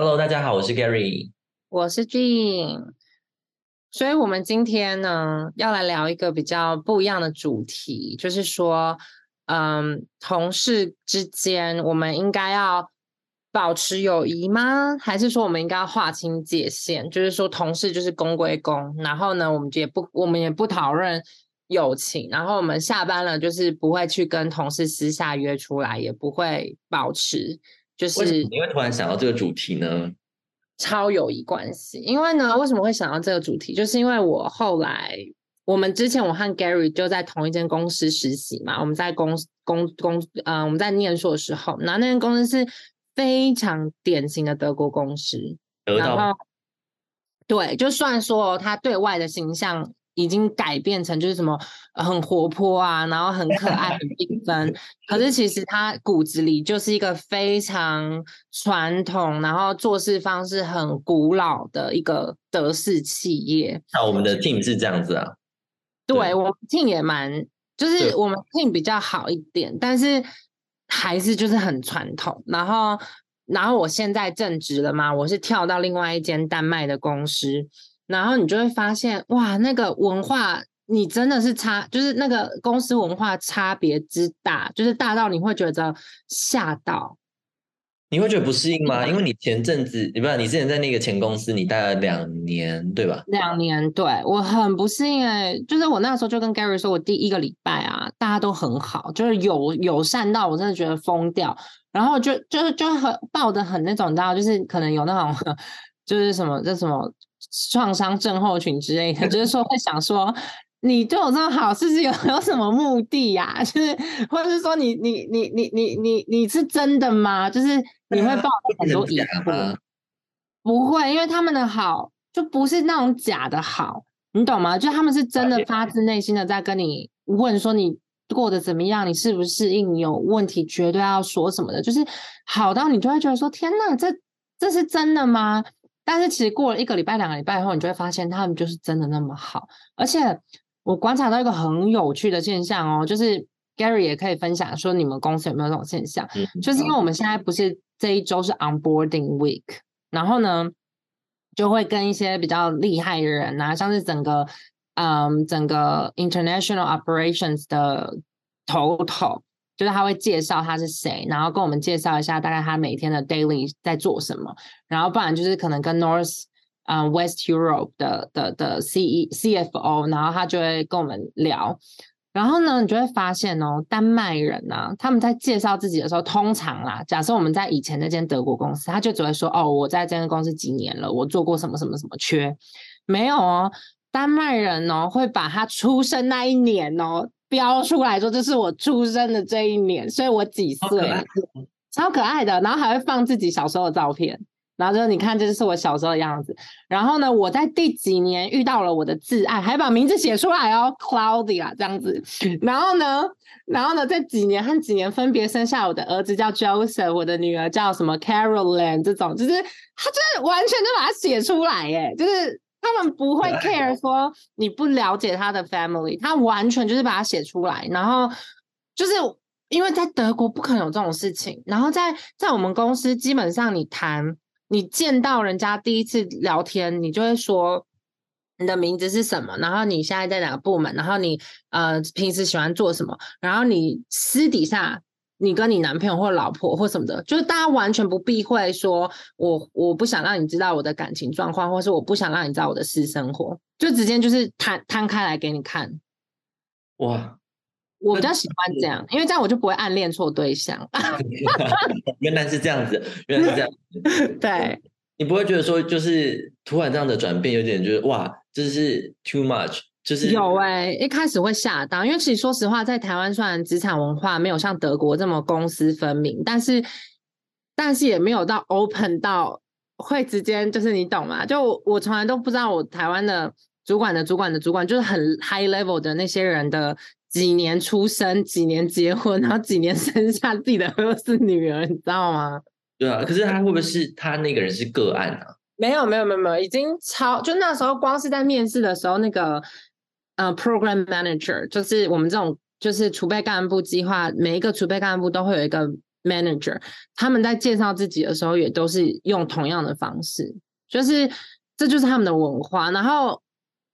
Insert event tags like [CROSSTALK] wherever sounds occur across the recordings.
Hello，大家好，我是 Gary，我是 Jean。所以，我们今天呢，要来聊一个比较不一样的主题，就是说，嗯，同事之间，我们应该要保持友谊吗？还是说，我们应该要划清界限？就是说，同事就是公归公，然后呢，我们也不，我们也不讨论友情，然后我们下班了，就是不会去跟同事私下约出来，也不会保持。就是你会突然想到这个主题呢？超友谊关系，因为呢，为什么会想到这个主题？就是因为我后来，我们之前我和 Gary 就在同一间公司实习嘛，我们在公公公，嗯，我们在念书的时候，然后那间公司是非常典型的德国公司，然后对，就算说他对外的形象。已经改变成就是什么很活泼啊，然后很可爱、很缤纷。[LAUGHS] 可是其实他骨子里就是一个非常传统，然后做事方式很古老的一个德式企业。那我们的 team 是这样子啊？对，我们 team 也蛮，就是我们 team 比较好一点，但是还是就是很传统。然后，然后我现在正职了嘛，我是跳到另外一间丹麦的公司。然后你就会发现，哇，那个文化，你真的是差，就是那个公司文化差别之大，就是大到你会觉得吓到。你会觉得不适应吗？因为你前阵子，你不知道，你之前在那个前公司，你待了两年，对吧？两年，对我很不适应哎，就是我那时候就跟 Gary 说，我第一个礼拜啊，大家都很好，就是友友善到我真的觉得疯掉，然后就就就很抱的很那种，你知道，就是可能有那种 [LAUGHS] 就是什么，这什么。创伤症候群之类的，就是说会想说，你对我这么好，是不是有有什么目的呀？就是，或者是说，你你你你你你你是真的吗？就是你会抱很多疑惑。不会，因为他们的好就不是那种假的好，你懂吗？就他们是真的发自内心的在跟你问说你过得怎么样，你适不适应，有问题绝对要说什么的，就是好到你就会觉得说，天哪，这这是真的吗？但是其实过了一个礼拜、两个礼拜后，你就会发现他们就是真的那么好。而且我观察到一个很有趣的现象哦，就是 Gary 也可以分享说，你们公司有没有这种现象？就是因为我们现在不是这一周是 Onboarding Week，然后呢，就会跟一些比较厉害的人啊，像是整个嗯整个 International Operations 的头头。就是他会介绍他是谁，然后跟我们介绍一下大概他每天的 daily 在做什么，然后不然就是可能跟 North 嗯 West Europe 的的的 C E C F O，然后他就会跟我们聊，然后呢，你就会发现哦，丹麦人呢，他们在介绍自己的时候，通常啦，假设我们在以前那间德国公司，他就只会说哦，我在这间公司几年了，我做过什么什么什么缺，没有哦，丹麦人哦，会把他出生那一年哦。标出来说这是我出生的这一年，所以我几岁，超可爱的。然后还会放自己小时候的照片，然后就你看，这就是我小时候的样子。然后呢，我在第几年遇到了我的挚爱，还把名字写出来哦，Claudia 这样子。[LAUGHS] 然后呢，然后呢，在几年和几年分别生下我的儿子叫 Joseph，我的女儿叫什么 Caroline，这种就是他就是完全就把它写出来，耶，就是。他们不会 care 说你不了解他的 family，他完全就是把它写出来，然后就是因为在德国不可能有这种事情，然后在在我们公司基本上你谈你见到人家第一次聊天，你就会说你的名字是什么，然后你现在在哪个部门，然后你呃平时喜欢做什么，然后你私底下。你跟你男朋友或老婆或什么的，就是大家完全不避讳说，我我不想让你知道我的感情状况，或是我不想让你知道我的私生活，就直接就是摊摊开来给你看。哇，我比较喜欢这样，因为这样我就不会暗恋错对象。[LAUGHS] 原来是这样子，原来是这样。[LAUGHS] 对，你不会觉得说，就是突然这样的转变，有点就是哇，这是 too much。就是有哎，一开始会吓到，因为其实说实话，在台湾虽然职场文化没有像德国这么公私分明，但是但是也没有到 open 到会直接就是你懂吗？就我从来都不知道我台湾的主管的主管的主管就是很 high level 的那些人的几年出生、几年结婚，然后几年生下自己的儿子女儿，你知道吗？对啊，可是他会不会是他那个人是个案啊？没有没有没有没有，已经超就那时候光是在面试的时候那个。呃，program manager 就是我们这种就是储备干部计划，每一个储备干部都会有一个 manager，他们在介绍自己的时候也都是用同样的方式，就是这就是他们的文化。然后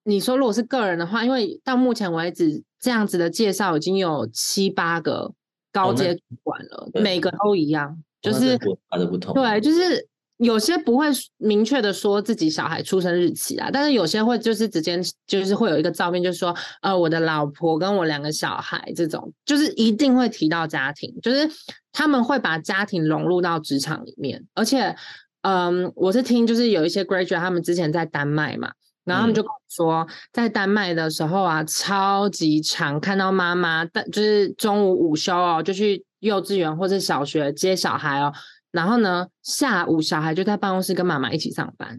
你说如果是个人的话，因为到目前为止这样子的介绍已经有七八个高阶主管了，对每个都一样，就是哦那这文化的不同，对，就是有些不会明确的说自己小孩出生日期啊，但是有些会就是直接就是会有一个照片，就是说呃我的老婆跟我两个小孩这种，就是一定会提到家庭，就是他们会把家庭融入到职场里面，而且嗯，我是听就是有一些 graduate 他们之前在丹麦嘛。然后他们嗯就跟我说，在丹麦的时候啊，超级常看到妈妈，但就是中午午休哦，就去幼稚园或者小学接小孩哦，然后呢，下午小孩就在办公室跟妈妈一起上班，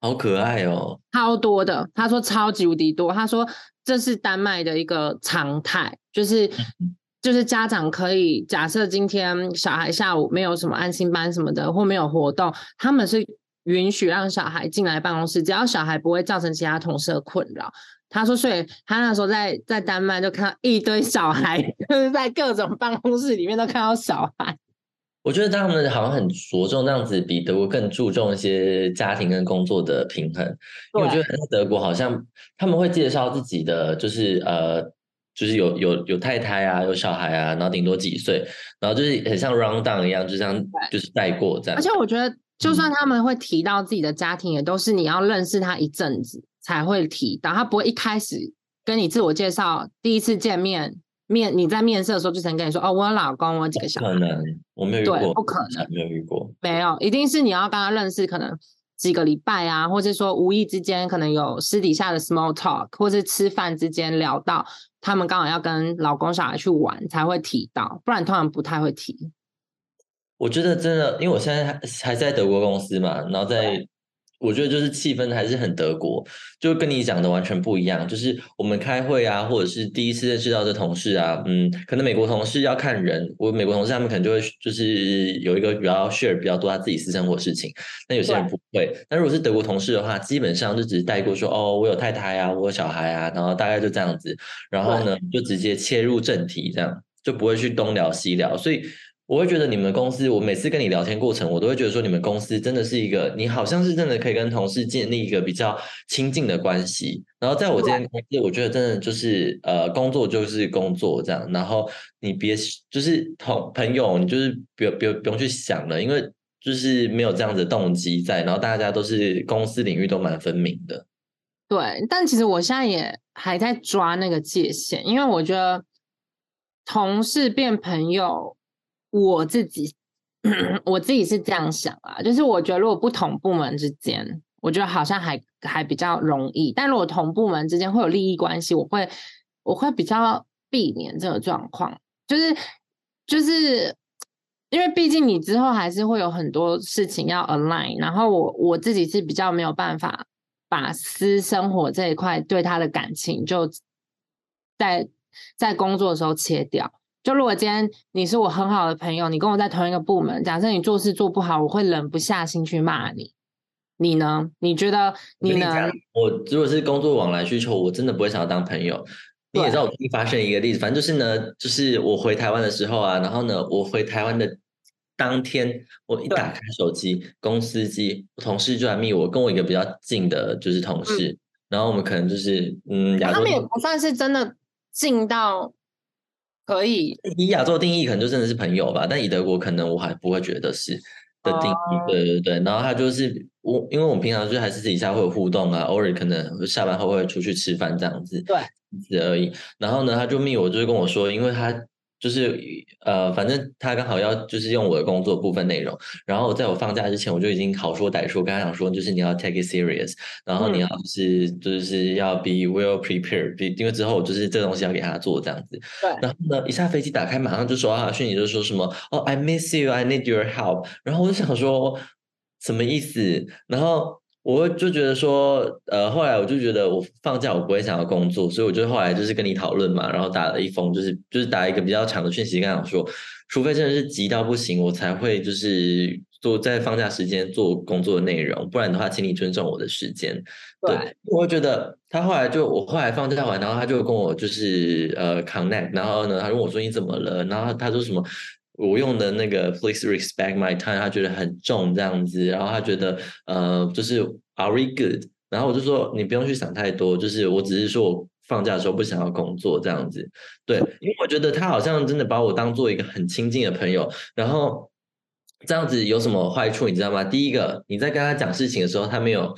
好可爱哦。超多的。他说超级无敌多，他说这是丹麦的一个常态，就是就是家长可以假设今天小孩下午没有什么安心班什么的，或没有活动，他们是允许让小孩进来办公室，只要小孩不会造成其他同事的困扰。他说，所以他那时候在在丹麦就看到一堆小孩，[LAUGHS] 就是在各种办公室里面都看到小孩。我觉得他们好像很着重这样子，比德国更注重一些家庭跟工作的平衡。因为我觉得在德国好像他们会介绍自己的，就是呃，就是有有有太太啊，有小孩啊，然后顶多几岁，然后就是很像 round down 一样，就像就是带过这样。而且我觉得，就算他们会提到自己的家庭，也都是你要认识他一阵子才会提到，他不会一开始跟你自我介绍，第一次见面面你在面试的时候就曾跟你说，哦，我有老公，我有几个小孩，可能我没有遇对过，不可能没有遇过。没有，一定是你要跟他认识，可能几个礼拜啊，或者说无意之间可能有私底下的 small talk，或是吃饭之间聊到他们刚好要跟老公小孩去玩才会提到，不然通常不太会提。我觉得真的，因为我现在还还在德国公司嘛，然后在，我觉得就是气氛还是很德国，就跟你讲的完全不一样。就是我们开会啊，或者是第一次认识到的同事啊，嗯，可能美国同事要看人，我美国同事他们可能就会就是有一个比较 share 比较多他自己私生活事情，那有些人不会。那如果是德国同事的话，基本上就只是带过说，哦，我有太太啊，我有小孩啊，然后大概就这样子，然后呢就直接切入正题，这样就不会去东聊西聊，所以。我会觉得你们公司，我每次跟你聊天过程，我都会觉得说你们公司真的是一个，你好像是真的可以跟同事建立一个比较亲近的关系。然后在我这间公司，我觉得真的就是呃，工作就是工作这样，然后你别就是同朋友，你就是不用不用不用去想了，因为就是没有这样的动机在，然后大家都是公司领域都蛮分明的。对，但其实我现在也还在抓那个界限，因为我觉得同事变朋友。我自己，[CLEARS THROAT] 我自己是这样想啊，就是我觉得如果不同部门之间，我觉得好像还还比较容易，但如果同部门之间会有利益关系，我会我会比较避免这个状况，就是就是因为毕竟你之后还是会有很多事情要 align，然后我我自己是比较没有办法把私生活这一块对他的感情就在在工作的时候切掉。就如果今天你是我很好的朋友，你跟我在同一个部门，假设你做事做不好，我会忍不下心去骂你。你呢？你觉得你呢？我如果是工作往来需求，我真的不会想要当朋友。你也知道，我最近发生一个例子，反正就是呢，就是我回台湾的时候啊，然后呢，我回台湾的当天，我一打开手机，公司机，同事就来密我，跟我一个比较近的就是同事，嗯、然后我们可能就是嗯，他们也不算是真的近到。可以以亚洲定义，可能就真的是朋友吧。但以德国，可能我还不会觉得是的定义。哦、对对对，然后他就是我，因为我们平常就还是私底下会有互动啊，偶尔可能下班后会出去吃饭这样子，对，子而已。然后呢，他就密我，就是跟我说，因为他就是呃，反正他刚好要就是用我的工作部分内容。然后在我放假之前，我就已经好说歹说跟他讲说，就是你要 take it serious，然后你要就是、嗯、就是要 be well prepared，因为之后就是这个东西要给他做这样子。对。然后呢，一下飞机打开，马上就收到他的讯息，就说什么哦、oh,，I miss you，I need your help。然后我就想说什么意思？然后我就觉得说，呃，后来我就觉得我放假我不会想要工作，所以我就后来就是跟你讨论嘛，然后打了一封，就是就是打一个比较长的讯息，跟他讲说，除非真的是急到不行，我才会就是做在放假时间做工作的内容，不然的话，请你尊重我的时间。对，我会觉得他后来就我后来放假完，然后他就跟我就是呃 connect，然后呢，他问我说你怎么了？然后他说什么？我用的那个 please respect my time，他觉得很重这样子，然后他觉得呃就是 are we good？然后我就说你不用去想太多，就是我只是说我放假的时候不想要工作这样子，对，因为我觉得他好像真的把我当做一个很亲近的朋友，然后这样子有什么坏处你知道吗？第一个你在跟他讲事情的时候，他没有。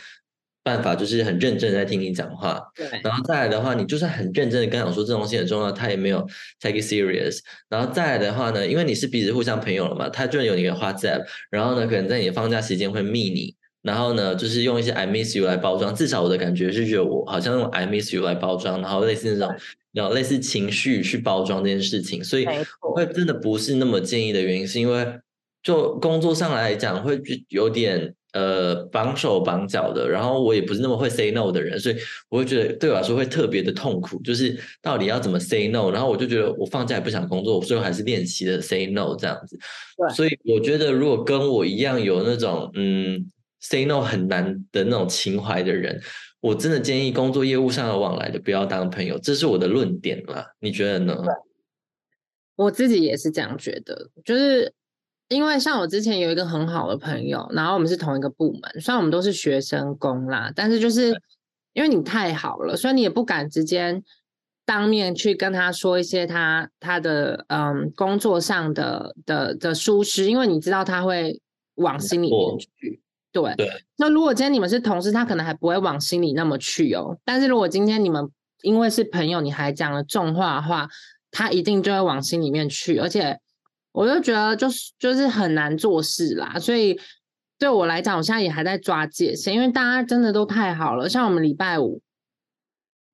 办法就是很认真在听你讲话，对，然后再来的话，你就算很认真的跟他讲说这东西很重要，他也没有 take it serious。然后再来的话呢，因为你是彼此互相朋友了嘛，他就有你的 WhatsApp，然后呢，可能在你的放假时间会密你，然后呢，就是用一些 I miss you 来包装。至少我的感觉是觉得我好像用 I miss you 来包装，然后类似那种，然后类似情绪去包装这件事情。所以我会真的不是那么建议的原因，是因为就工作上来讲会有点。呃，绑手绑脚的，然后我也不是那么会 say no 的人，所以我会觉得对我来说会特别的痛苦，就是到底要怎么 say no，然后我就觉得我放假也不想工作，我最后还是练习了 say no 这样子。所以我觉得如果跟我一样有那种嗯 say no 很难的那种情怀的人，我真的建议工作业务上的往来的不要当朋友，这是我的论点啦。你觉得呢？我自己也是这样觉得，就是。因为像我之前有一个很好的朋友，然后我们是同一个部门，虽然我们都是学生工啦，但是就是因为你太好了，所以你也不敢直接当面去跟他说一些他他的嗯工作上的的的疏失，因为你知道他会往心里面去。对，那如果今天你们是同事，他可能还不会往心里那么去哦。但是如果今天你们因为是朋友，你还讲了重话的话，他一定就会往心里面去，而且。我就觉得就是就是很难做事啦，所以对我来讲，我现在也还在抓界限，因为大家真的都太好了。像我们礼拜五，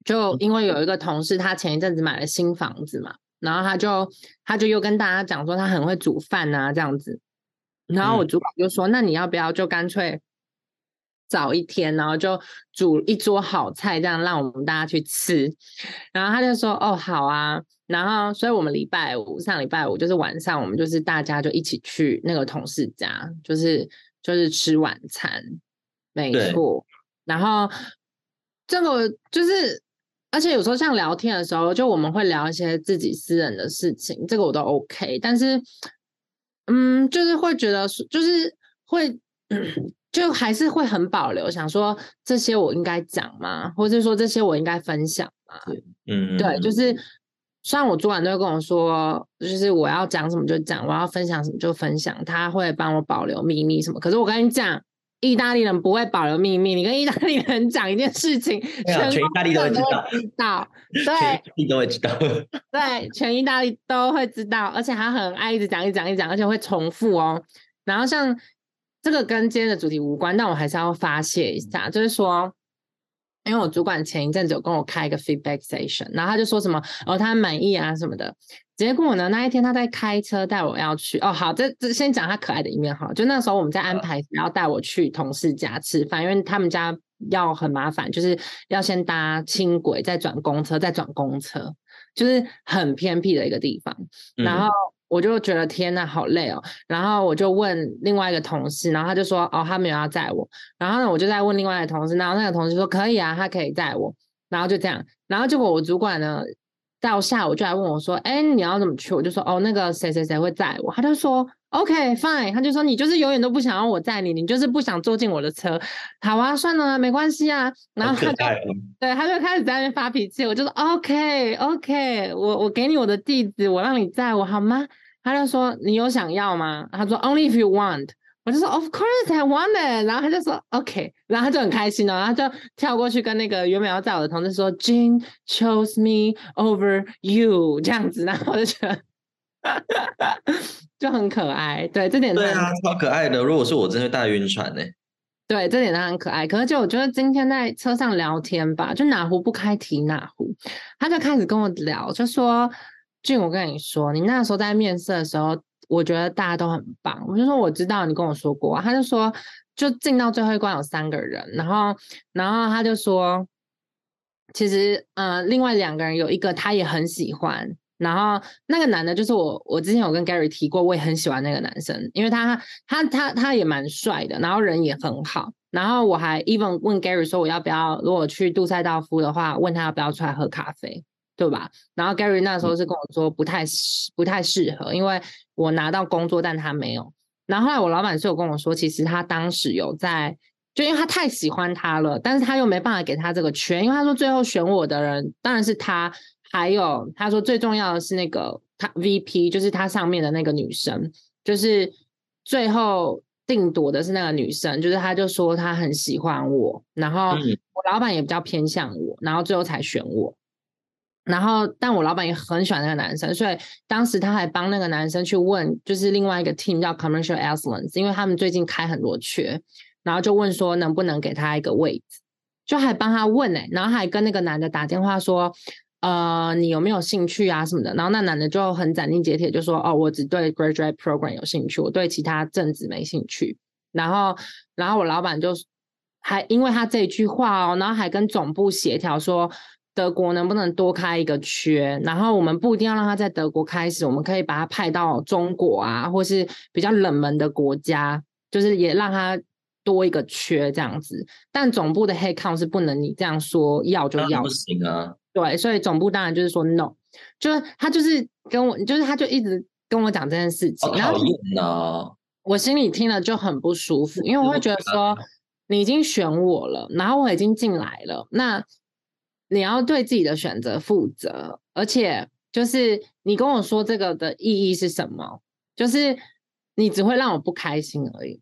就因为有一个同事，他前一阵子买了新房子嘛，然后他就他就又跟大家讲说他很会煮饭啊这样子，然后我主管就说，那你要不要就干脆早一天，然后就煮一桌好菜，这样让我们大家去吃。[LAUGHS] 然后他就说，哦，好啊。然后，所以我们礼拜五上礼拜五就是晚上，我们就是大家就一起去那个同事家，就是就是吃晚餐，没错。然后这个就是，而且有时候像聊天的时候，就我们会聊一些自己私人的事情，这个我都 OK。但是，嗯，就是会觉得，就是会，就还是会很保留，想说这些我应该讲吗？或者说这些我应该分享吗？嗯，对，就是。虽然我主管都会跟我说，就是我要讲什么就讲，我要分享什么就分享，他会帮我保留秘密什么。可是我跟你讲，意大利人不会保留秘密。你跟意大利人讲一件事情，全意大利都会知道。对，你都会知道。对，全意大利都会知道，而且他很爱一直讲、一讲、一讲，而且会重复哦。然后像这个跟今天的主题无关，但我还是要发泄一下，就是说。因为我主管前一阵子有跟我开一个 feedback session，然后他就说什么哦，他满意啊什么的。结果呢，那一天他在开车带我要去哦，好，这这先讲他可爱的一面哈。就那时候我们在安排要带我去同事家吃饭，因为他们家要很麻烦，就是要先搭轻轨，再转公车，再转公车，就是很偏僻的一个地方，然后。我就觉得天呐，好累哦。然后我就问另外一个同事，然后他就说哦，他没有要载我。然后呢，我就在问另外一个同事，然后那个同事说可以啊，他可以载我。然后就这样，然后结果我主管呢，到下午就来问我说，哎，你要怎么去？我就说哦，那个谁谁谁会载我。他就说 OK fine，他就说你就是永远都不想让我载你，你就是不想坐进我的车。好啊，算了，没关系啊。然后他就对，他就开始在那边发脾气。我就说 OK OK，我我给你我的地址，我让你载我好吗？他就说：“你有想要吗？”他说：“Only if you want。”我就说：“Of course I want it。”然后他就说：“OK。”然后他就很开心哦，他就跳过去跟那个原本要载我的同事说：“Jane chose me over you。”这样子，然后我就觉得就很可爱。对，这点对啊，超可爱的。如果是我，真的大晕船呢。对，这点他很可爱。可是就我觉得今天在车上聊天吧，就哪壶不开提哪壶，他就开始跟我聊，就说。俊，我跟你说，你那时候在面试的时候，我觉得大家都很棒。我就说我知道，你跟我说过。他就说，就进到最后一关有三个人，然后，然后他就说，其实，呃，另外两个人有一个他也很喜欢，然后那个男的，就是我，我之前有跟 Gary 提过，我也很喜欢那个男生，因为他，他，他，他也蛮帅的，然后人也很好，然后我还 even 问 Gary 说，我要不要如果去杜塞道夫的话，问他要不要出来喝咖啡。对吧？然后 Gary 那时候是跟我说不太适不太适合，因为我拿到工作，但他没有。然后后来我老板是有跟我说，其实他当时有在，就因为他太喜欢他了，但是他又没办法给他这个圈，因为他说最后选我的人当然是他，还有他说最重要的是那个他 VP，就是他上面的那个女生，就是最后定夺的是那个女生，就是他就说他很喜欢我，然后我老板也比较偏向我，然后最后才选我。然后，但我老板也很喜欢那个男生，所以当时他还帮那个男生去问，就是另外一个 team 叫 Commercial Excellence，因为他们最近开很多缺，然后就问说能不能给他一个位置，就还帮他问哎，然后还跟那个男的打电话说，呃，你有没有兴趣啊什么的，然后那男的就很斩钉截铁就说，哦，我只对 Graduate Program 有兴趣，我对其他政治没兴趣。然后，然后我老板就还因为他这一句话哦，然后还跟总部协调说。德国能不能多开一个缺？然后我们不一定要让他在德国开始，我们可以把他派到中国啊，或是比较冷门的国家，就是也让他多一个缺这样子。但总部的黑 count 是不能你这样说要就要，不行啊。对，所以总部当然就是说 no，就是他就是跟我，就是他就一直跟我讲这件事情。讨厌呐！我心里听了就很不舒服，因为我会觉得说你已经选我了，然后我已经进来了，那。你要对自己的选择负责，而且就是你跟我说这个的意义是什么？就是你只会让我不开心而已。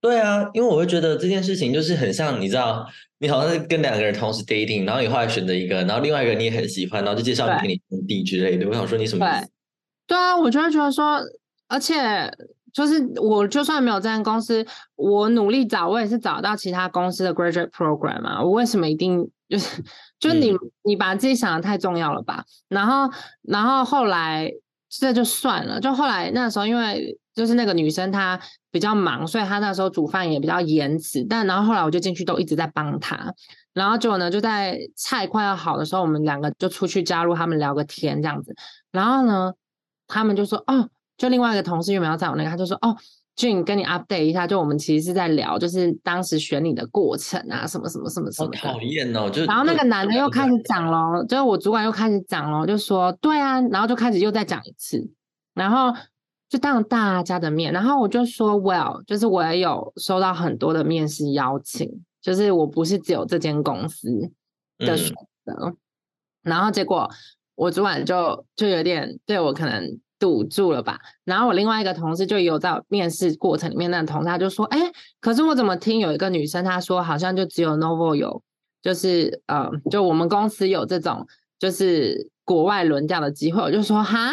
对啊，因为我会觉得这件事情就是很像，你知道，你好像是跟两个人同时 dating，然后你后来选择一个，然后另外一个你也很喜欢，然后就介绍你给你兄弟之类的。我想说你什么意思？对啊，我就会觉得说，而且就是我就算没有这间公司，我努力找，我也是找到其他公司的 graduate program 啊。我为什么一定？就是，就是你，你把自己想的太重要了吧？然后，然后后来这就算了。就后来那时候，因为就是那个女生她比较忙，所以她那时候煮饭也比较延迟。但然后后来我就进去都一直在帮她。然后结果呢，就在菜快要好的时候，我们两个就出去加入他们聊个天这样子。然后呢，他们就说：“哦，就另外一个同事有没有在我那个？”他就说：“哦。”俊跟你 update 一下，就我们其实是在聊，就是当时选你的过程啊，什么什么什么什么。好讨厌哦！就然后那个男的又开始讲咯，就是我主管又开始讲咯，就说对啊，然后就开始又再讲一次，然后就当大家的面，然后我就说 well，就是我也有收到很多的面试邀请，就是我不是只有这间公司的选择，然后结果我主管就就有点对我可能。堵住了吧？然后我另外一个同事就有在面试过程里面，那个同事他就说：“哎，可是我怎么听有一个女生她说，好像就只有 Novo 有，就是呃，就我们公司有这种就是国外轮调的机会。”我就说：“哈，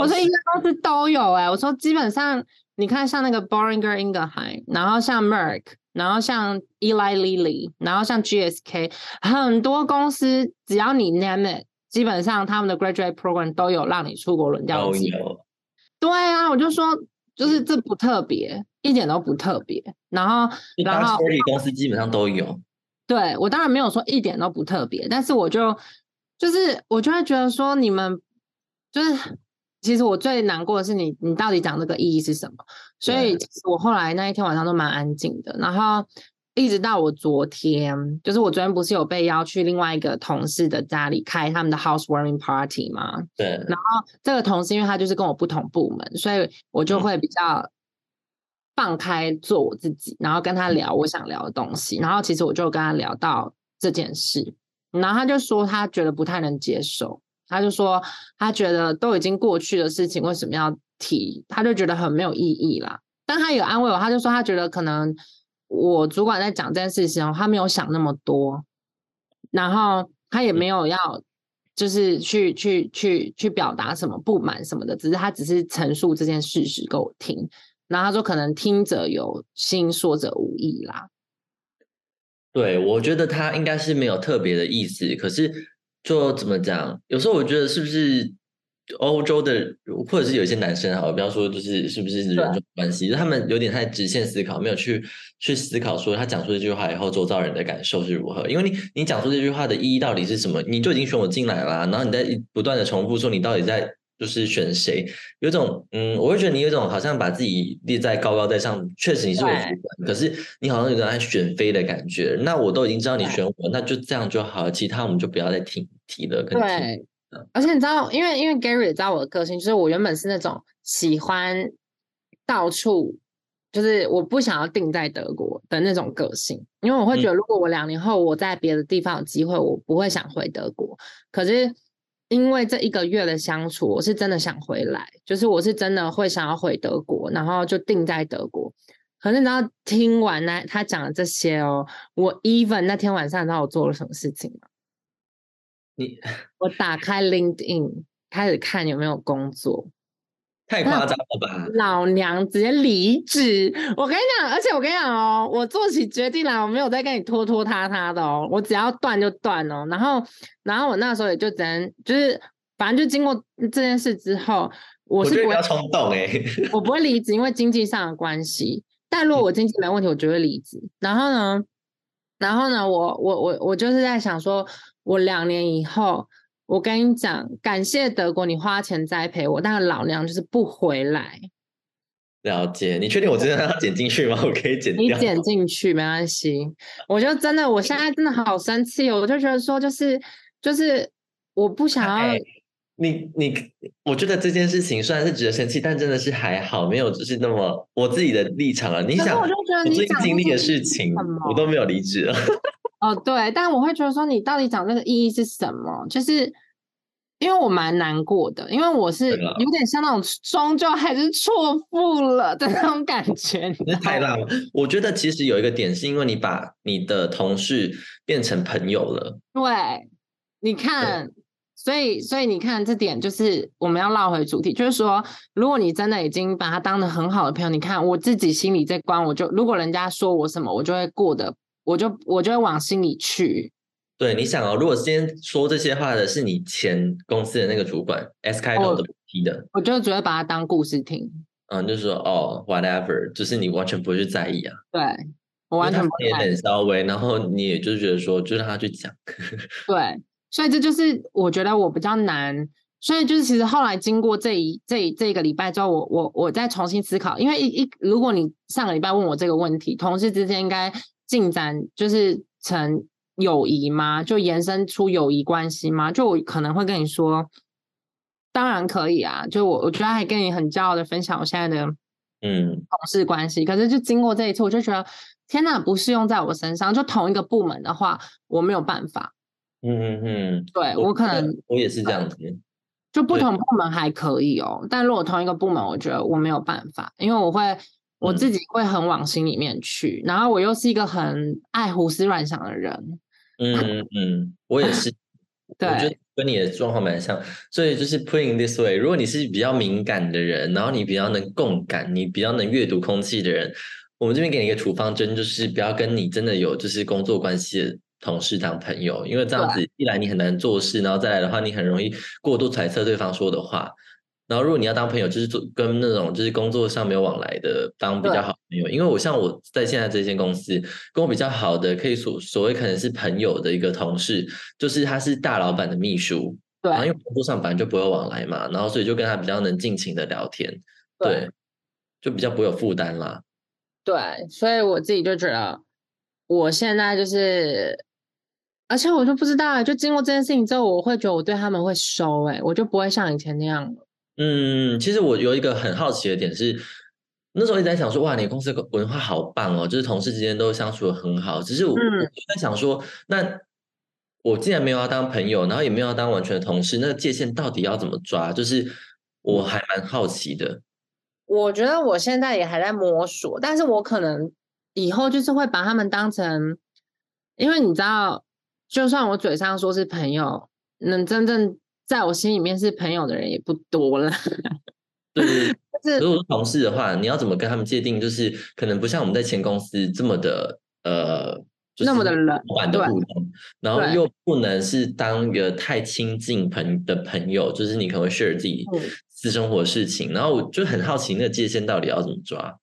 我说一个公司都有哎，我说基本上你看像那个 Boehringer Ingelheim，然后像 Merck，然后像 Eli Lilly，然后像 GSK，很多公司只要你 name it。”基本上他们的 graduate program 都有让你出国轮调的机会。对啊，我就说，就是这不特别，一点都不特别。然后，然后公司基本上都有。对我当然没有说一点都不特别，但是我就就是我就会觉得说，你们就是其实我最难过的是你，你到底讲这个意义是什么？所以我后来那一天晚上都蛮安静的，然后。一直到我昨天，就是我昨天不是有被邀去另外一个同事的家里开他们的 housewarming party 吗？对。然后这个同事，因为他就是跟我不同部门，所以我就会比较放开做我自己，然后跟他聊我想聊的东西。然后其实我就跟他聊到这件事，然后他就说他觉得不太能接受，他就说他觉得都已经过去的事情，为什么要提？他就觉得很没有意义啦。但他有安慰我，他就说他觉得可能。我主管在讲这件事情，他没有想那么多，然后他也没有要，就是去去去去表达什么不满什么的，只是他只是陈述这件事实给我听。然后他说，可能听者有心，说者无意啦。对，我觉得他应该是没有特别的意思，可是就怎么讲？有时候我觉得是不是？欧洲的，或者是有一些男生哈，不要说就是是不是人种关系，就他们有点太直线思考，没有去去思考说他讲出这句话以后，周遭人的感受是如何。因为你你讲出这句话的意义到底是什么？你就已经选我进来了，然后你在不断的重复说你到底在就是选谁？有种嗯，我会觉得你有种好像把自己立在高高在上，确实你是我主管，可是你好像有点爱选妃的感觉。那我都已经知道你选我，那就这样就好，其他我们就不要再提提了。对。而且你知道，因为因为 Gary 也知道我的个性，就是我原本是那种喜欢到处，就是我不想要定在德国的那种个性，因为我会觉得，如果我两年后我在别的地方有机会，我不会想回德国。可是因为这一个月的相处，我是真的想回来，就是我是真的会想要回德国，然后就定在德国。可是你知道，听完呢他讲的这些哦，我 even 那天晚上，你知道我做了什么事情吗？你 [LAUGHS] 我打开 LinkedIn 开始看有没有工作，太夸张了吧！老娘直接离职。我跟你讲，而且我跟你讲哦，我做起决定来，我没有再跟你拖拖沓沓的哦，我只要断就断哦。然后，然后我那时候也就只能就是，反正就经过这件事之后，我是不要冲动哎，我不会离职，因为经济上的关系。但如果我经济没问题，我就会离职。然后呢，然后呢，我我我我就是在想说，我两年以后，我跟你讲，感谢德国，你花钱栽培我，但是老娘就是不回来。了解，你确定我真的要剪进去吗？我可以剪，你剪进去没关系。我就真的，我现在真的好生气，我就觉得说，就是就是我不想要。你你，我觉得这件事情虽然是值得生气，但真的是还好，没有就是那么我自己的立场了。你想，我就觉得你最近经历的事情，我都没有离职了。哦，对，但我会觉得说，你到底讲这个意义是什么？就是因为我蛮难过的，因为我是有点像那种终究还是错付了的那种感觉。那太烂了。我觉得其实有一个点，是因为你把你的同事变成朋友了。对，你看。所以，所以你看，这点就是我们要绕回主题，就是说，如果你真的已经把他当的很好的朋友，你看我自己心里这关，我就如果人家说我什么，我就会过得，我就我就会往心里去。对，你想哦，如果今天说这些话的是你前公司的那个主管，S 开头的 T 的，我就只会把它当故事听。嗯，就是说哦，whatever，就是你完全不会去在意啊。对，我完全不会。也稍微，然后你也就是觉得说，就让他去讲。[LAUGHS] 对。所以这就是我觉得我比较难，所以就是其实后来经过这一这这个礼拜之后，我我我再重新思考，因为一一如果你上个礼拜问我这个问题，同事之间应该进展就是成友谊吗？就延伸出友谊关系吗？就我可能会跟你说，当然可以啊，就我我觉得还跟你很骄傲的分享我现在的嗯同事关系，可是就经过这一次，我就觉得天哪，不适用在我身上，就同一个部门的话，我没有办法。嗯嗯嗯，对我可能我也是这样子，就不同部门还可以哦，但如果同一个部门，我觉得我没有办法，因为我会我自己会很往心里面去，然后我又是一个很爱胡思乱想的人。嗯嗯，我也是，[LAUGHS] 对，我觉得跟你的状况蛮像，所以就是 putting this way，如果你是比较敏感的人，然后你比较能共感，你比较能阅读空气的人，我们这边给你一个处方针，就是不要跟你真的有就是工作关系的。同事当朋友，因为这样子一来你很难做事，然后再来的话你很容易过度揣测对方说的话。然后如果你要当朋友，就是做跟那种就是工作上没有往来的当比较好朋友。因为我像我在现在这间公司跟我比较好的，可以所所谓可能是朋友的一个同事，就是他是大老板的秘书。对，然后因为工作上本来就不会往来嘛，然后所以就跟他比较能尽情的聊天。对，就比较不会有负担啦。对，所以我自己就觉得我现在就是。而且我就不知道，就经过这件事情之后，我会觉得我对他们会收，哎，我就不会像以前那样了。嗯，其实我有一个很好奇的点是，那时候一直在想说，哇，你公司文化好棒哦，就是同事之间都相处的很好。只是我在想说，那我既然没有要当朋友，然后也没有要当完全的同事，那个界限到底要怎么抓？就是我还蛮好奇的。我觉得我现在也还在摸索，但是我可能以后就是会把他们当成，因为你知道。就算我嘴上说是朋友，能真正在我心里面是朋友的人也不多了。[LAUGHS] 对，如果是同事的话，你要怎么跟他们界定？就是可能不像我们在前公司这么的呃，那么的冷板的互动，然后又不能是当一个太亲近朋的朋友，就是你可能会 share 自己私生活事情。然后我就很好奇，那个界限到底要怎么抓？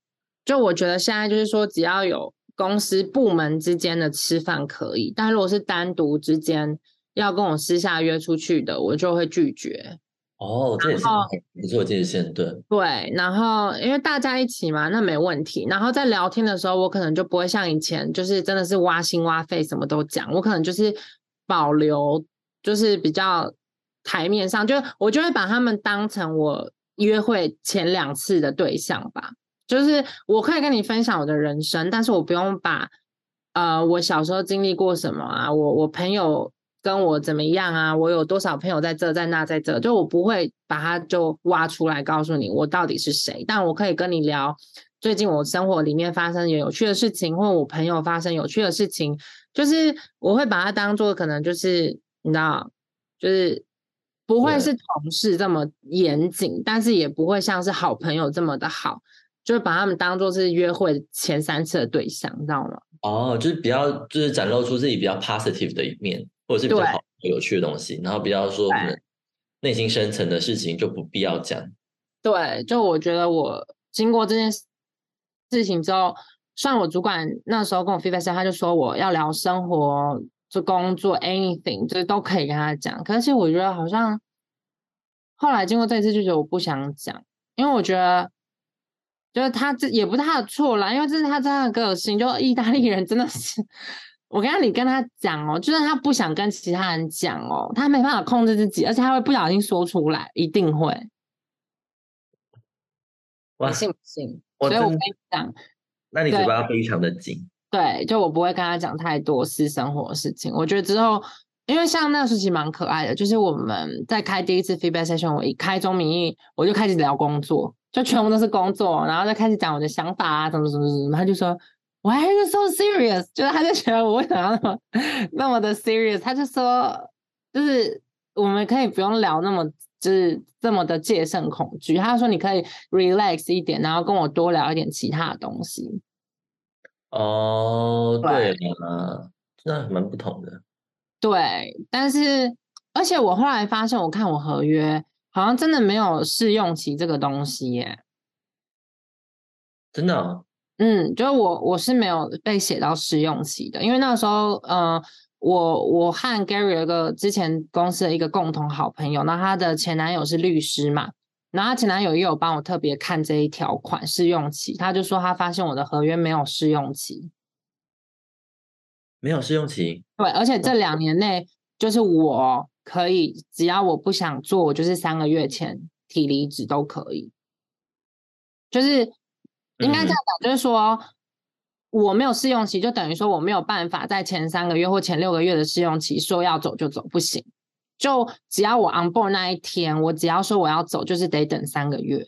就我觉得现在就是说，只要有。公司部门之间的吃饭可以，但如果是单独之间要跟我私下约出去的，我就会拒绝。哦，这也是不错界限，对。对，然后因为大家一起嘛，那没问题。然后在聊天的时候，我可能就不会像以前，就是真的是挖心挖肺，什么都讲。我可能就是保留，就是比较台面上，就我就会把他们当成我约会前两次的对象吧。就是我可以跟你分享我的人生，但是我不用把呃我小时候经历过什么啊，我我朋友跟我怎么样啊，我有多少朋友在这在那在这，就我不会把它就挖出来告诉你我到底是谁，但我可以跟你聊最近我生活里面发生有趣的事情，或我朋友发生有趣的事情，就是我会把它当做可能就是你知道，就是不会是同事这么严谨，但是也不会像是好朋友这么的好。就是把他们当做是约会前三次的对象，你知道吗？哦，就是比较就是展露出自己比较 positive 的一面，或者是比较好有趣的东西，然后比较说可能内心深层的事情就不必要讲。对，就我觉得我经过这件事情之后，算我主管那时候跟我 feedback，他就说我要聊生活、就工作，anything，就是都可以跟他讲。可是我觉得好像后来经过这次，就觉得我不想讲，因为我觉得。就是他这也不是他的错啦，因为这是他这样的个性。就意大利人真的是，我跟你跟他讲哦，就算他不想跟其他人讲哦，他没办法控制自己，而且他会不小心说出来，一定会。我信不信？所以我跟你讲，那你嘴巴非常的紧。对，就我不会跟他讲太多私生活的事情。我觉得之后，因为像那个时期蛮可爱的，就是我们在开第一次 feedback session，我一开中名义，我就开始聊工作。就全部都是工作，然后就开始讲我的想法啊，怎么怎么怎么，他就说 Why are you so serious？就是他就觉得我为什么要那么那么的 serious？他就说，就是我们可以不用聊那么就是这么的戒慎恐惧。他说你可以 relax 一点，然后跟我多聊一点其他的东西。哦，对啊，那蛮不同的。对，但是而且我后来发现，我看我合约。好像真的没有试用期这个东西耶，真的？嗯，就是我我是没有被写到试用期的，因为那时候，呃，我我和 Gary 有个之前公司的一个共同好朋友，那他的前男友是律师嘛，然后他前男友也有帮我特别看这一条款试用期，他就说他发现我的合约没有试用期，没有试用期，对，而且这两年内就是我。可以，只要我不想做，我就是三个月前提离职都可以。就是应该这样讲，就是说我没有试用期，就等于说我没有办法在前三个月或前六个月的试用期说要走就走，不行。就只要我 on board 那一天，我只要说我要走，就是得等三个月。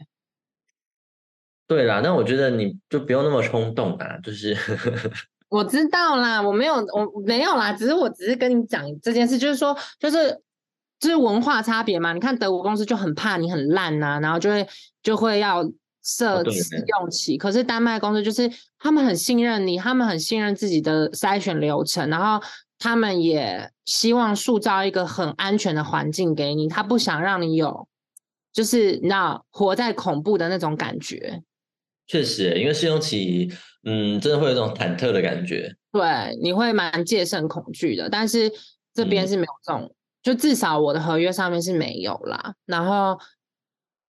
对啦，那我觉得你就不用那么冲动啊，就是。[LAUGHS] 我知道啦，我没有，我没有啦，只是我只是跟你讲这件事，就是说，就是。就是文化差别嘛？你看德国公司就很怕你很烂呐，然后就会就会要设试用期。可是丹麦公司就是他们很信任你，他们很信任自己的筛选流程，然后他们也希望塑造一个很安全的环境给你，他不想让你有就是你知道活在恐怖的那种感觉。确实，因为试用期，嗯，真的会有一种忐忑的感觉。对，你会蛮戒慎恐惧的，但是这边是没有这种。就至少我的合约上面是没有啦，然后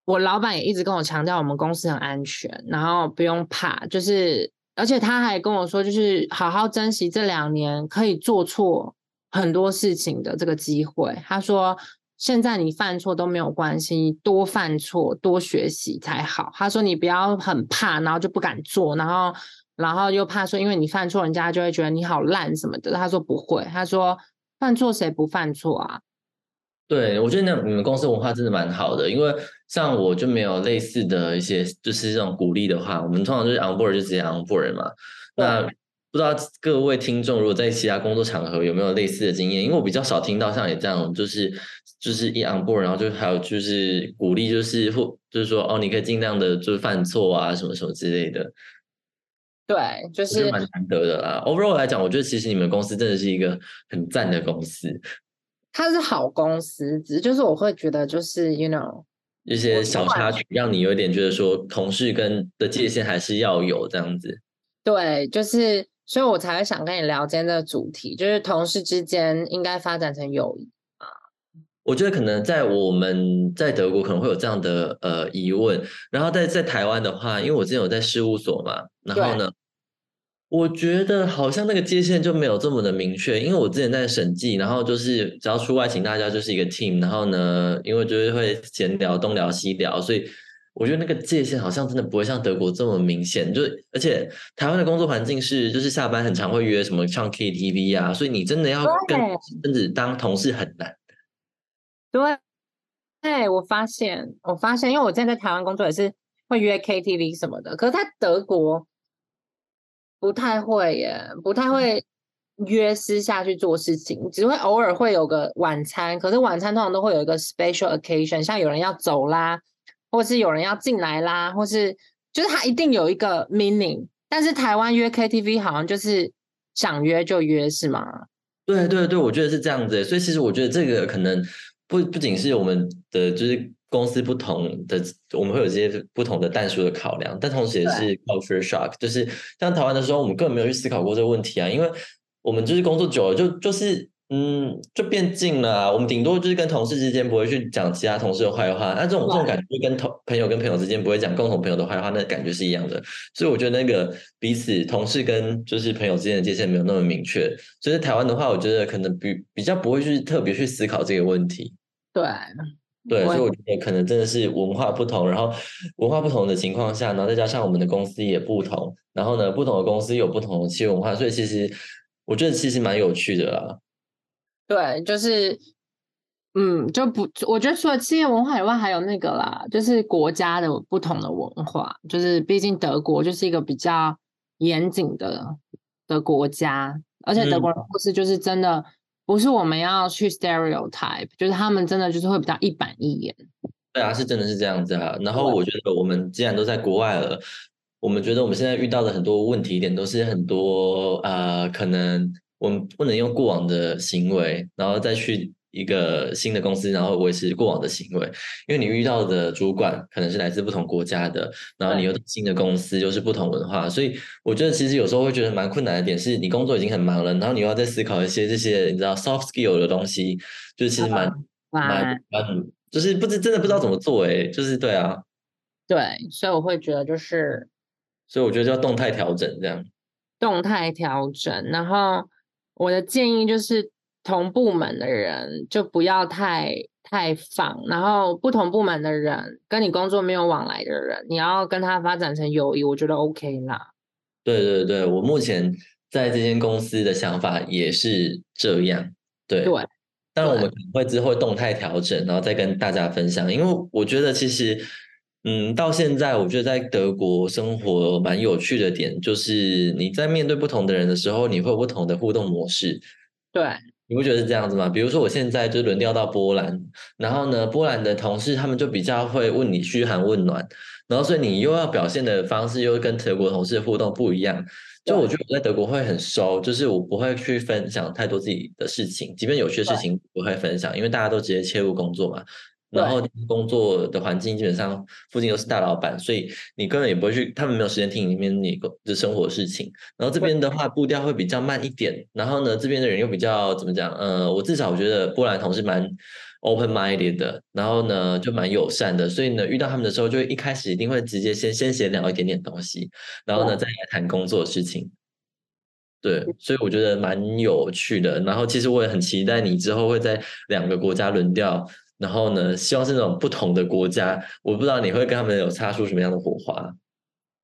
我老板也一直跟我强调我们公司很安全，然后不用怕，就是而且他还跟我说，就是好好珍惜这两年可以做错很多事情的这个机会。他说现在你犯错都没有关系，多犯错多学习才好。他说你不要很怕，然后就不敢做，然后然后又怕说因为你犯错，人家就会觉得你好烂什么的。他说不会，他说犯错谁不犯错啊？对，我觉得那你们公司文化真的蛮好的，因为像我就没有类似的一些，就是这种鼓励的话，我们通常就是 on board 就直接 on board 嘛。那不知道各位听众如果在其他工作场合有没有类似的经验？因为我比较少听到像你这样，就是就是一 on board，然后就还有就是鼓励，就是或就是说哦，你可以尽量的就是犯错啊，什么什么之类的。对，就是蛮难得的啦。Overall 来讲，我觉得其实你们公司真的是一个很赞的公司。它是好公司，只是就是我会觉得就是 you know 一些小插曲，让你有点觉得说同事跟的界限还是要有这样子。对，就是所以我才会想跟你聊今天的主题，就是同事之间应该发展成友谊啊。我觉得可能在我们在德国可能会有这样的呃疑问，然后在在台湾的话，因为我之前有在事务所嘛，然后呢。我觉得好像那个界限就没有这么的明确，因为我之前在审计，然后就是只要出外勤，大家就是一个 team，然后呢，因为就是会闲聊东聊西聊，所以我觉得那个界限好像真的不会像德国这么明显。就而且台湾的工作环境是，就是下班很常会约什么唱 KTV 啊，所以你真的要跟甚至当同事很难。对，对我发现，我发现，因为我之前在台湾工作也是会约 KTV 什么的，可是在德国。不太会耶，不太会约私下去做事情，只会偶尔会有个晚餐。可是晚餐通常都会有一个 special occasion，像有人要走啦，或是有人要进来啦，或是就是他一定有一个 meaning。但是台湾约 KTV 好像就是想约就约，是吗？对对对，我觉得是这样子。所以其实我觉得这个可能不不仅是我们的就是。公司不同的，我们会有这些不同的淡数的考量，但同时也是 culture shock，就是像台湾的时候，我们根本没有去思考过这个问题啊，因为我们就是工作久了，就就是嗯，就变近了。我们顶多就是跟同事之间不会去讲其他同事的坏话，那这种这种感觉就跟同朋友跟朋友之间不会讲共同朋友的坏话，那感觉是一样的。所以我觉得那个彼此同事跟就是朋友之间的界限没有那么明确。所以台湾的话，我觉得可能比比较不会去特别去思考这个问题。对。对，所以我觉得可能真的是文化不同，然后文化不同的情况下，然后再加上我们的公司也不同，然后呢，不同的公司有不同的企业文化，所以其实我觉得其实蛮有趣的啦。对，就是，嗯，就不，我觉得除了企业文化以外，还有那个啦，就是国家的不同的文化，就是毕竟德国就是一个比较严谨的的国家，而且德国人不是就是真的。不是我们要去 stereotype，就是他们真的就是会比较一板一眼。对啊，是真的是这样子啊。然后我觉得我们既然都在国外了，我们觉得我们现在遇到的很多问题点都是很多呃，可能我们不能用过往的行为，然后再去。一个新的公司，然后维持过往的行为，因为你遇到的主管可能是来自不同国家的，然后你又新的公司又是不同文化，所以我觉得其实有时候会觉得蛮困难的点是，你工作已经很忙了，然后你又要再思考一些这些你知道 soft skill 的东西，就是其实蛮蛮蛮，就是不知真的不知道怎么做哎，就是对啊，对，所以我会觉得就是，所以我觉得叫动态调整这样，动态调整，然后我的建议就是。同部门的人就不要太太放，然后不同部门的人跟你工作没有往来的人，你要跟他发展成友谊，我觉得 OK 啦。对对对，我目前在这间公司的想法也是这样。对对，当然我们可能会之后动态调整，然后再跟大家分享。因为我觉得其实，嗯，到现在我觉得在德国生活蛮有趣的点，就是你在面对不同的人的时候，你会有不同的互动模式。对。你不觉得是这样子吗？比如说我现在就轮调到波兰，然后呢，波兰的同事他们就比较会问你嘘寒问暖，然后所以你又要表现的方式又跟德国同事的互动不一样。就我觉得我在德国会很收，就是我不会去分享太多自己的事情，即便有些事情不会分享，因为大家都直接切入工作嘛。然后工作的环境基本上附近都是大老板，所以你根本也不会去，他们没有时间听里面你的生活事情。然后这边的话步调会比较慢一点，然后呢这边的人又比较怎么讲？呃，我至少我觉得波兰同事蛮 open minded 的，然后呢就蛮友善的，所以呢遇到他们的时候，就一开始一定会直接先先闲聊一点点东西，然后呢再来谈工作的事情。对，所以我觉得蛮有趣的。然后其实我也很期待你之后会在两个国家轮调。然后呢，希望是那种不同的国家，我不知道你会跟他们有擦出什么样的火花。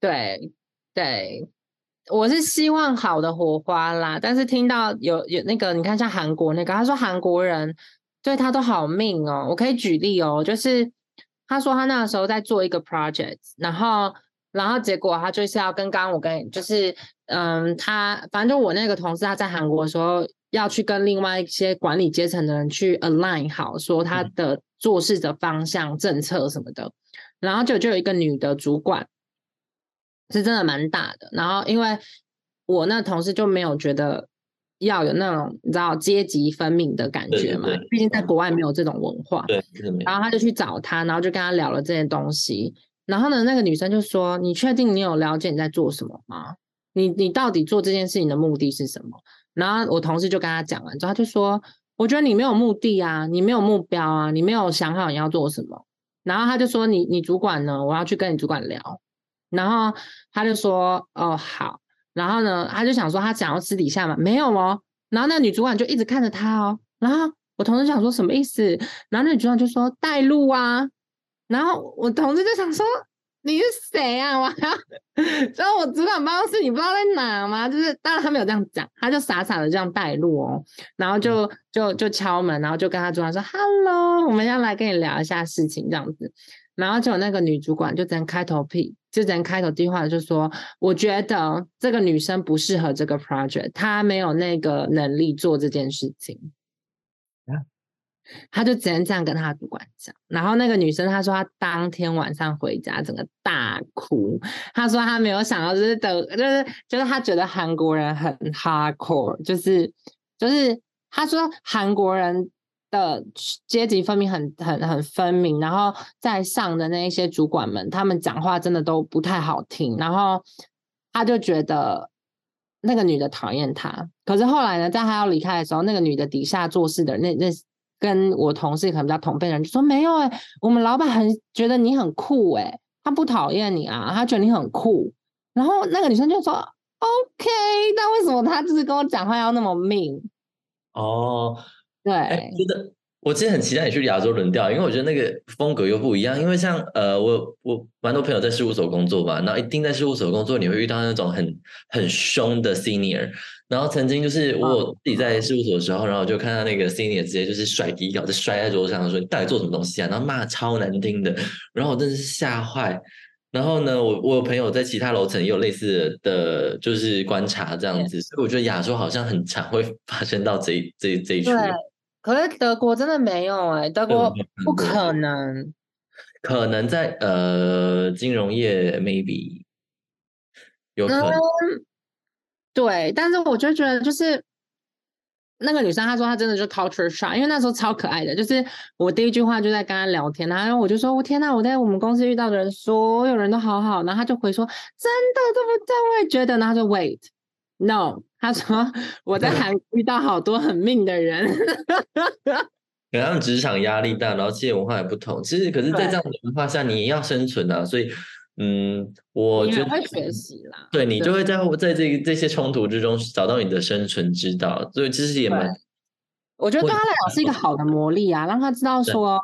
对，对，我是希望好的火花啦。但是听到有有那个，你看像韩国那个，他说韩国人对他都好命哦。我可以举例哦，就是他说他那个时候在做一个 project，然后然后结果他就是要跟刚刚我跟就是嗯，他反正就我那个同事他在韩国的时候。要去跟另外一些管理阶层的人去 align 好，说他的做事的方向、政策什么的，然后就就有一个女的主管，是真的蛮大的。然后因为我那同事就没有觉得要有那种你知道阶级分明的感觉嘛，毕竟在国外没有这种文化。对，然后他就去找他，然后就跟他聊了这些东西。然后呢，那个女生就说：“你确定你有了解你在做什么吗？你你到底做这件事情的目的是什么？”然后我同事就跟他讲完之后，他就说：“我觉得你没有目的啊，你没有目标啊，你没有想好你要做什么。”然后他就说：“你你主管呢？我要去跟你主管聊。”然后他就说：“哦，好。”然后呢，他就想说他想要私底下嘛，没有哦。然后那女主管就一直看着他哦。然后我同事想说什么意思？然后那女主管就说带路啊。然后我同事就想说你是谁啊？[LAUGHS] 我要，然后我主管办公室你不知道在哪吗？就是当然他没有这样讲，他就傻傻的这样带路哦。然后就就就敲门，然后就跟他主管说 “hello”，我们要来跟你聊一下事情这样子。然后就有那个女主管就只能开头屁，就只能开头第一话就说：“我觉得这个女生不适合这个 project，她没有那个能力做这件事情。”他就只能这样跟他主管讲。然后那个女生她说她当天晚上回家整个大哭，她说她没有想到就是等就是就是她觉得韩国人很 hardcore，就是就是她说韩国人。的阶级分明很很很分明，然后在上的那一些主管们，他们讲话真的都不太好听，然后他就觉得那个女的讨厌他。可是后来呢，在他要离开的时候，那个女的底下做事的那那跟我同事可能比较同辈人就说没有哎，我们老板很觉得你很酷哎，他不讨厌你啊，他觉得你很酷。然后那个女生就说 OK，但为什么他就是跟我讲话要那么命？哦。对，觉得我其实很期待你去亚洲轮调，因为我觉得那个风格又不一样。因为像呃，我我蛮多朋友在事务所工作嘛，然后一定在事务所工作，你会遇到那种很很凶的 senior。然后曾经就是我自己在事务所的时候，然后就看到那个 senior 直接就是甩底稿，就摔在桌上说：“你到底做什么东西啊？”然后骂超难听的，然后我真的是吓坏。然后呢，我我有朋友在其他楼层也有类似的就是观察这样子，所以我觉得亚洲好像很常会发生到这这这一出。可是德国真的没有哎，德国不可能，可能在呃金融业 maybe 有可能，对，但是我就觉得就是那个女生她说她真的就 culture shock，因为那时候超可爱的，就是我第一句话就在跟她聊天，然后我就说我天呐，我在我们公司遇到的人所有人都好好，然后她就回说真的对不对？我也觉得，然后就 wait。No，她说我在韩国遇到好多很命的人，[LAUGHS] 可能职场压力大，然后企业文化也不同。其实，可是，在这样的文化下，你也要生存啊。所以，嗯，我觉得会学习啦。对你就会在在这这些冲突之中找到你的生存之道。所以，其实也蛮，我觉得对他来讲是一个好的魔力啊，让他知道说，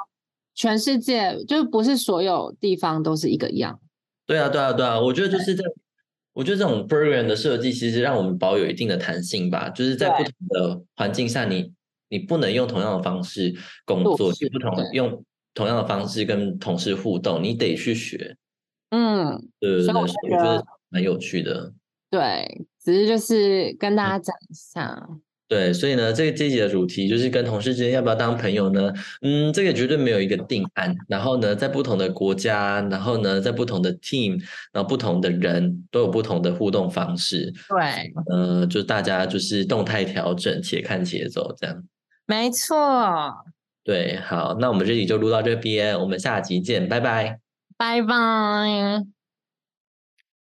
全世界就是不是所有地方都是一个样。对啊，对啊，对啊，我觉得就是在。我觉得这种 program 的设计其实让我们保有一定的弹性吧，就是在不同的环境下，你你不能用同样的方式工作，不同用同样的方式跟同事互动，你得去学。嗯，对对对，我觉得蛮有趣的。对，只是就是跟大家讲一下。对，所以呢，这个这集的主题就是跟同事之间要不要当朋友呢？嗯，这个绝对没有一个定案。然后呢，在不同的国家，然后呢，在不同的 team，然后不同的人都有不同的互动方式。对，呃，就大家就是动态调整，且看且走，这样。没错。对，好，那我们这集就录到这边，我们下集见，拜拜。拜拜。